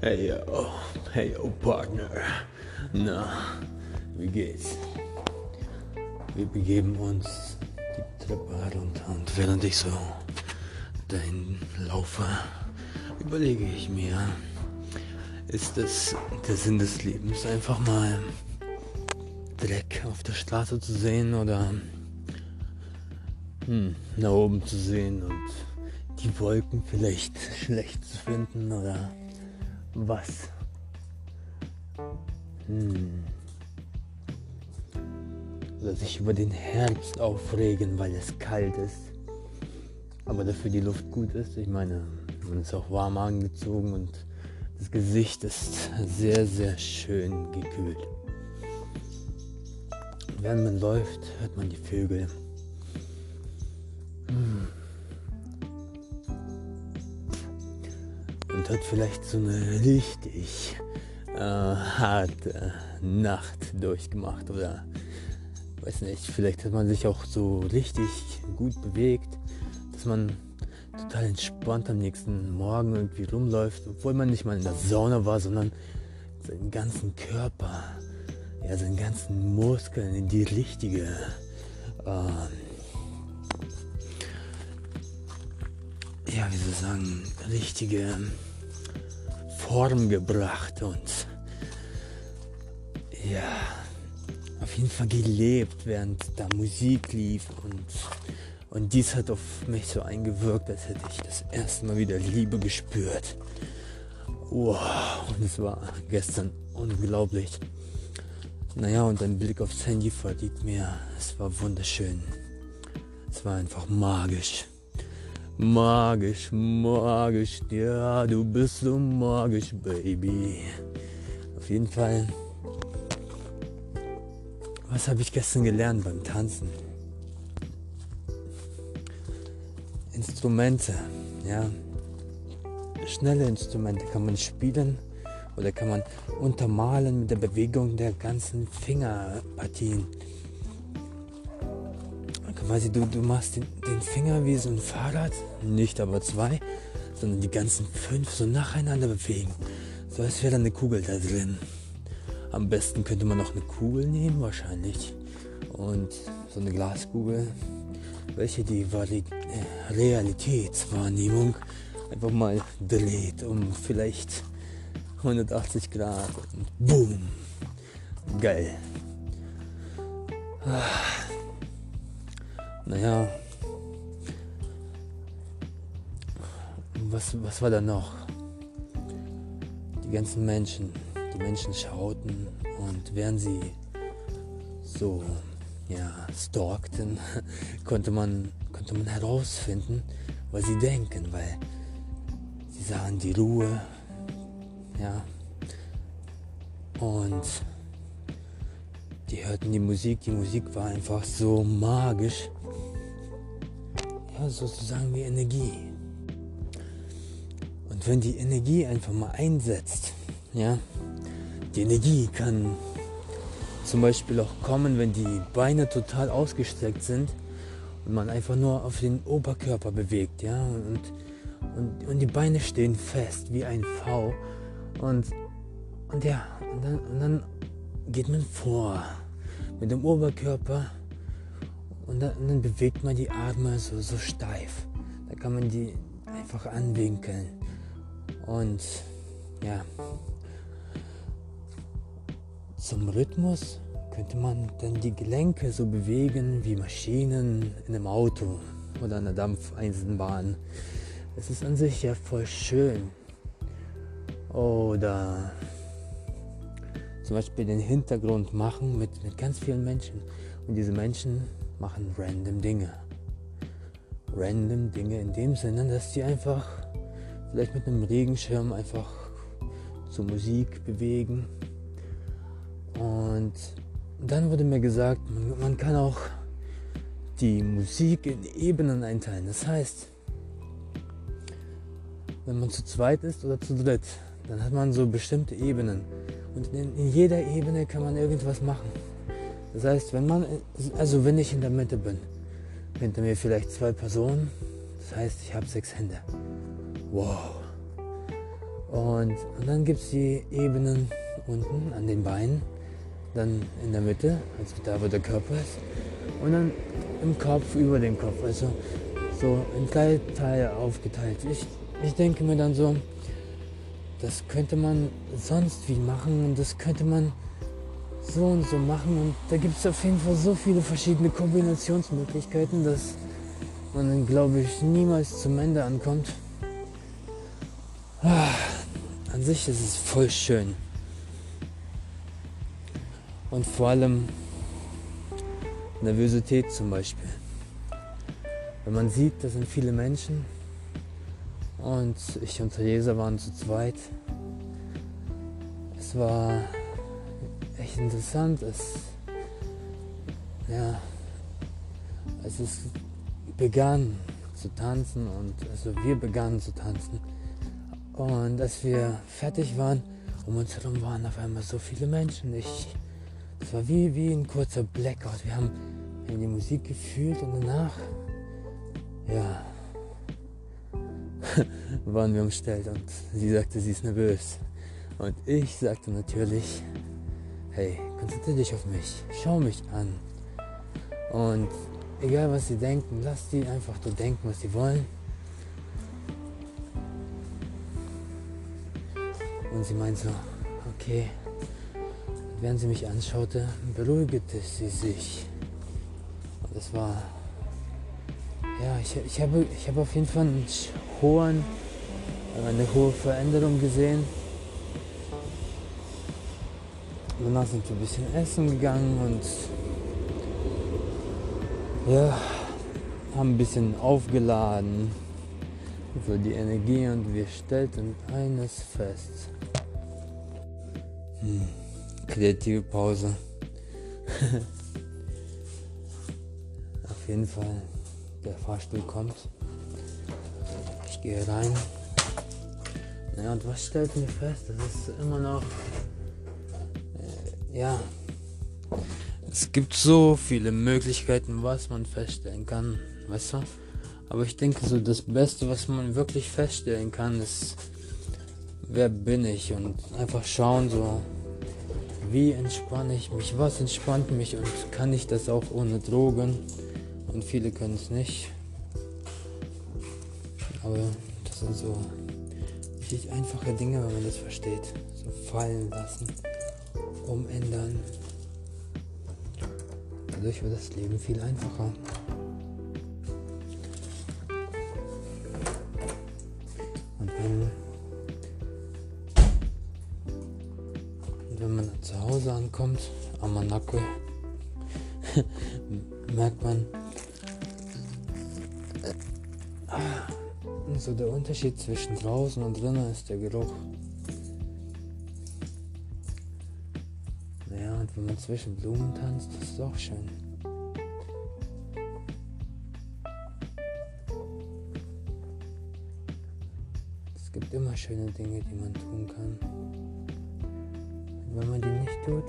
Hey yo, hey yo Partner. Na, wie geht's? Wir begeben uns die Treppe herunter und während ich so dahin laufe, überlege ich mir, ist es der Sinn des Lebens, einfach mal Dreck auf der Straße zu sehen oder hm, nach oben zu sehen und die Wolken vielleicht schlecht zu finden oder was? Hm. Oder sich über den Herbst aufregen, weil es kalt ist, aber dafür die Luft gut ist. Ich meine, man ist auch warm angezogen und das Gesicht ist sehr, sehr schön gekühlt. Während man läuft, hört man die Vögel. Hm. Hat vielleicht so eine richtig äh, harte Nacht durchgemacht oder weiß nicht, vielleicht hat man sich auch so richtig gut bewegt, dass man total entspannt am nächsten Morgen irgendwie rumläuft, obwohl man nicht mal in der Sauna war, sondern seinen ganzen Körper, ja, seinen ganzen Muskeln in die richtige äh, ja, wie soll ich sagen, richtige Form gebracht und ja, auf jeden Fall gelebt, während da Musik lief und, und dies hat auf mich so eingewirkt, als hätte ich das erste Mal wieder Liebe gespürt. Wow, und es war gestern unglaublich. Naja, und ein Blick aufs Handy verriet mir, es war wunderschön. Es war einfach magisch. Magisch, magisch, ja, du bist so magisch, Baby. Auf jeden Fall. Was habe ich gestern gelernt beim Tanzen? Instrumente, ja. Schnelle Instrumente kann man spielen oder kann man untermalen mit der Bewegung der ganzen Fingerpartien quasi du, du machst den, den Finger wie so ein Fahrrad, nicht aber zwei, sondern die ganzen fünf so nacheinander bewegen. So als wäre eine Kugel da drin. Am besten könnte man noch eine Kugel nehmen, wahrscheinlich. Und so eine Glaskugel, welche die Vari äh, Realitätswahrnehmung einfach mal dreht um vielleicht 180 Grad und boom. Geil. Ah. Naja. Was, was war da noch? Die ganzen Menschen. Die Menschen schauten und während sie so ja, stalkten, konnte man, konnte man herausfinden, was sie denken, weil sie sahen die Ruhe, ja, und die hörten die Musik, die Musik war einfach so magisch ja, sozusagen wie Energie. Und wenn die Energie einfach mal einsetzt, ja, die Energie kann zum Beispiel auch kommen, wenn die Beine total ausgestreckt sind und man einfach nur auf den Oberkörper bewegt, ja, und, und, und die Beine stehen fest wie ein V und, und ja, und dann, und dann geht man vor mit dem Oberkörper und dann, und dann, bewegt man die Arme so, so steif. Da kann man die einfach anwinkeln. Und ja, zum Rhythmus könnte man dann die Gelenke so bewegen wie Maschinen in einem Auto oder einer Dampfeisenbahn. Es ist an sich ja voll schön. Oder zum Beispiel den Hintergrund machen mit, mit ganz vielen Menschen. Und diese Menschen machen random Dinge. Random Dinge in dem Sinne, dass die einfach vielleicht mit einem Regenschirm einfach zur Musik bewegen. Und dann wurde mir gesagt, man, man kann auch die Musik in Ebenen einteilen. Das heißt, wenn man zu zweit ist oder zu dritt, dann hat man so bestimmte Ebenen. Und in, in jeder Ebene kann man irgendwas machen. Das heißt, wenn man, also wenn ich in der Mitte bin, hinter mir vielleicht zwei Personen, das heißt, ich habe sechs Hände. Wow. Und, und dann gibt es die Ebenen unten an den Beinen, dann in der Mitte, also da wo der Körper ist, und dann im Kopf über den Kopf, also so in drei Teile aufgeteilt. Ich, ich denke mir dann so, das könnte man sonst wie machen und das könnte man so und so machen und da gibt es auf jeden Fall so viele verschiedene Kombinationsmöglichkeiten, dass man dann glaube ich niemals zum Ende ankommt. Ah, an sich ist es voll schön. Und vor allem Nervosität zum Beispiel. Wenn man sieht, da sind viele Menschen und ich und Theresa waren zu zweit. Es war echt interessant. Es, ja, es begann zu tanzen und also wir begannen zu tanzen. Und als wir fertig waren, um uns herum waren auf einmal so viele Menschen. Ich, es war wie, wie ein kurzer Blackout. Wir haben die Musik gefühlt und danach, ja, waren wir umstellt und sie sagte, sie ist nervös. Und ich sagte natürlich, hey, konzentriere dich auf mich, schau mich an. Und egal was sie denken, lass die einfach so denken, was sie wollen. Und sie meinte so, okay. Während sie mich anschaute, beruhigte sie sich. Und es war, ja, ich, ich, habe, ich habe auf jeden Fall einen hohen, eine hohe Veränderung gesehen. Danach sind wir ein bisschen essen gegangen und ja, haben ein bisschen aufgeladen für die Energie und wir stellten eines fest. Hm, kreative Pause. Auf jeden Fall, der Fahrstuhl kommt. Ich gehe rein. Naja, und was stellten wir fest? Das ist immer noch ja, es gibt so viele Möglichkeiten, was man feststellen kann, weißt du? Aber ich denke, so das Beste, was man wirklich feststellen kann, ist, wer bin ich und einfach schauen, so, wie entspanne ich mich, was entspannt mich und kann ich das auch ohne Drogen? Und viele können es nicht. Aber das sind so richtig einfache Dinge, wenn man das versteht. So fallen lassen umändern. Dadurch wird das Leben viel einfacher. Und wenn, und wenn man zu Hause ankommt, am Manako, merkt man, so der Unterschied zwischen draußen und drinnen ist der Geruch. Zwischen Blumen tanzt, ist auch schön. Es gibt immer schöne Dinge, die man tun kann. Und wenn man die nicht tut,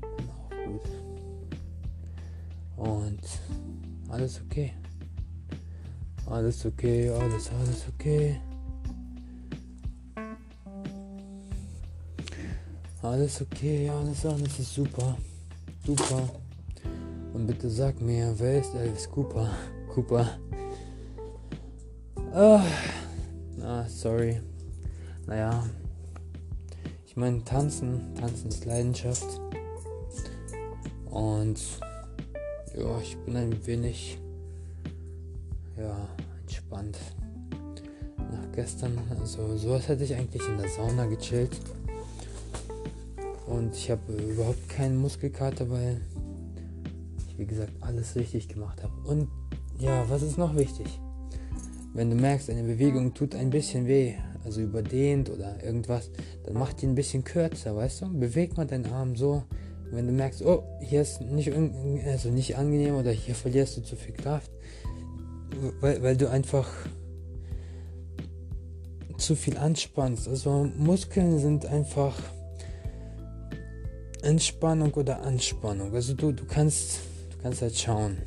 dann auch gut. Und alles okay. Alles okay, alles, alles okay. Alles okay, alles, alles ist super. Super. Und bitte sag mir, wer ist Elvis Cooper? Cooper. Ah, ah sorry. Naja. Ich meine, tanzen. Tanzen ist Leidenschaft. Und ja, ich bin ein wenig ja, entspannt. Nach gestern, also sowas hätte ich eigentlich in der Sauna gechillt. Und ich habe überhaupt keinen Muskelkater, weil ich, wie gesagt, alles richtig gemacht habe. Und ja, was ist noch wichtig? Wenn du merkst, eine Bewegung tut ein bisschen weh, also überdehnt oder irgendwas, dann mach die ein bisschen kürzer, weißt du? Beweg mal deinen Arm so. Wenn du merkst, oh, hier ist nicht, also nicht angenehm oder hier verlierst du zu viel Kraft, weil, weil du einfach zu viel anspannst. Also Muskeln sind einfach Entspannung oder Anspannung. Also du, du kannst, du kannst halt schauen.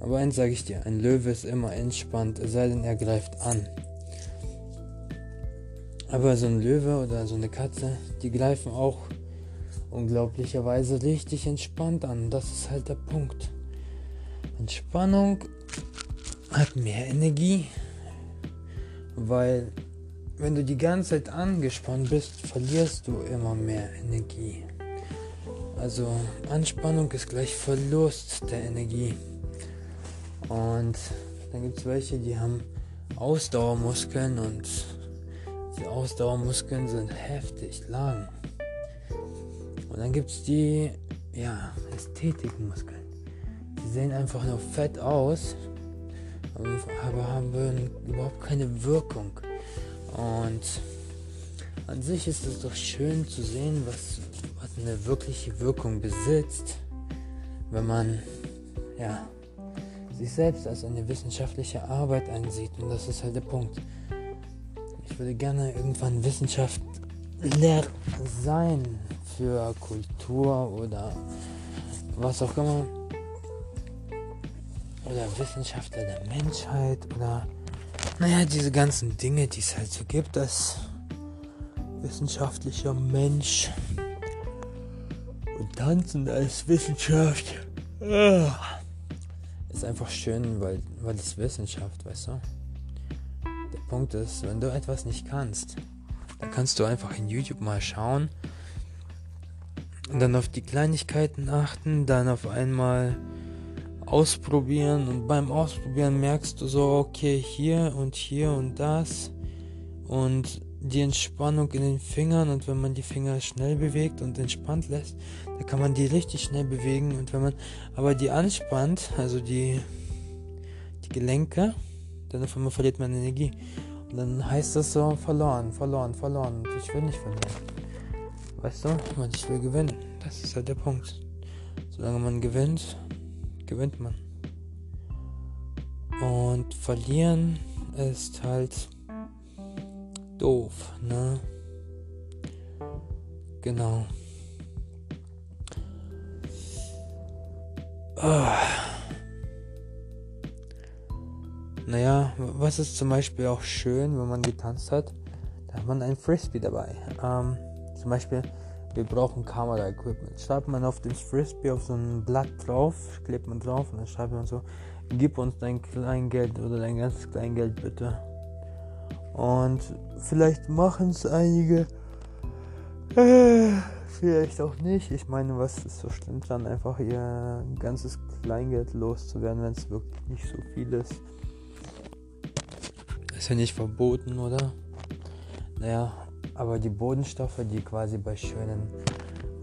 Aber eins sage ich dir, ein Löwe ist immer entspannt, es sei denn, er greift an. Aber so ein Löwe oder so eine Katze, die greifen auch unglaublicherweise richtig entspannt an. Das ist halt der Punkt. Entspannung hat mehr Energie, weil wenn du die ganze Zeit angespannt bist, verlierst du immer mehr Energie. Also Anspannung ist gleich Verlust der Energie. Und dann gibt es welche, die haben Ausdauermuskeln und die Ausdauermuskeln sind heftig lang. Und dann gibt es die, ja, Ästhetikmuskeln. Die sehen einfach nur fett aus, aber haben überhaupt keine Wirkung. Und an sich ist es doch schön zu sehen, was, was eine wirkliche Wirkung besitzt, wenn man, ja, sich selbst als eine wissenschaftliche Arbeit ansieht. Und das ist halt der Punkt. Ich würde gerne irgendwann Wissenschaftler sein für Kultur oder was auch immer. Oder Wissenschaftler der Menschheit oder naja, diese ganzen Dinge, die es halt so gibt als wissenschaftlicher Mensch. Und tanzen als Wissenschaft. Ah ist einfach schön, weil, weil es Wissenschaft, weißt du? Der Punkt ist, wenn du etwas nicht kannst, dann kannst du einfach in YouTube mal schauen und dann auf die Kleinigkeiten achten, dann auf einmal ausprobieren und beim Ausprobieren merkst du so, okay, hier und hier und das und die Entspannung in den Fingern und wenn man die Finger schnell bewegt und entspannt lässt, dann kann man die richtig schnell bewegen und wenn man aber die anspannt, also die, die Gelenke, dann auf einmal verliert man Energie. Und dann heißt das so, verloren, verloren, verloren. Und ich will nicht verlieren. Weißt du? Und ich will gewinnen. Das ist halt der Punkt. Solange man gewinnt, gewinnt man. Und verlieren ist halt doof, ne? Genau. Ah. Naja, was ist zum Beispiel auch schön, wenn man getanzt hat? Da hat man ein Frisbee dabei. Ähm, zum Beispiel, wir brauchen Kamera-Equipment. Schreibt man auf den Frisbee auf so ein Blatt drauf, klebt man drauf und dann schreibt man so, gib uns dein Kleingeld oder dein ganzes Kleingeld bitte. Und vielleicht machen es einige. Äh, vielleicht auch nicht. Ich meine, was ist so schlimm dann einfach ihr ganzes Kleingeld loszuwerden, wenn es wirklich nicht so viel ist. Ist ja nicht verboten, oder? Naja, aber die Bodenstoffe, die quasi bei schönen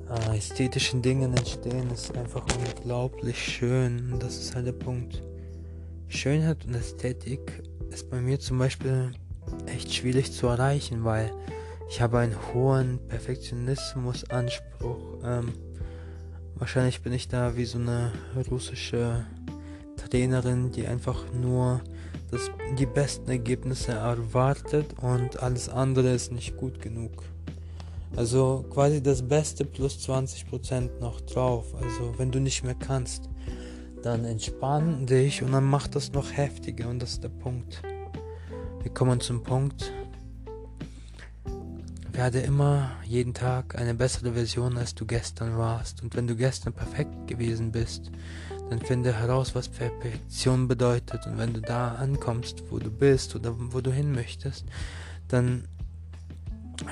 äh, ästhetischen Dingen entstehen, ist einfach unglaublich schön. Das ist halt der Punkt. Schönheit und Ästhetik ist bei mir zum Beispiel echt schwierig zu erreichen, weil ich habe einen hohen Perfektionismusanspruch. Ähm, wahrscheinlich bin ich da wie so eine russische Trainerin, die einfach nur das, die besten Ergebnisse erwartet und alles andere ist nicht gut genug. Also quasi das Beste plus 20% noch drauf. Also wenn du nicht mehr kannst, dann entspann dich und dann mach das noch heftiger und das ist der Punkt. Wir kommen zum Punkt. Werde immer jeden Tag eine bessere Version, als du gestern warst. Und wenn du gestern perfekt gewesen bist, dann finde heraus, was Perfektion bedeutet. Und wenn du da ankommst, wo du bist oder wo du hin möchtest, dann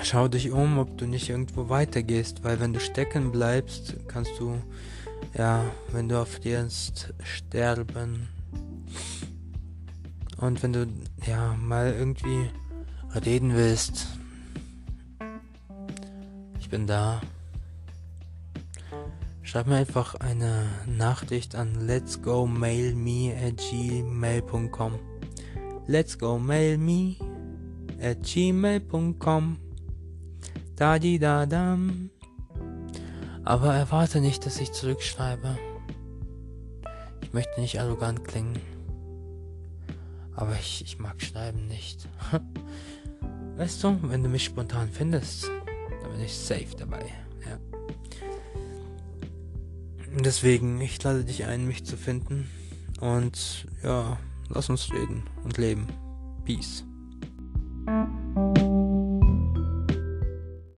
schau dich um, ob du nicht irgendwo weitergehst. Weil wenn du stecken bleibst, kannst du, ja, wenn du erfrierst, sterben. Und wenn du ja mal irgendwie reden willst, ich bin da. Schreib mir einfach eine Nachricht an let's go mail me at gmail.com. Let's go mail me at gmail.com. Da di da dam. Aber erwarte nicht, dass ich zurückschreibe. Ich möchte nicht arrogant klingen. Aber ich, ich mag Schreiben nicht. weißt du, wenn du mich spontan findest, dann bin ich safe dabei. Ja. Deswegen, ich lade dich ein, mich zu finden. Und ja, lass uns reden und leben. Peace.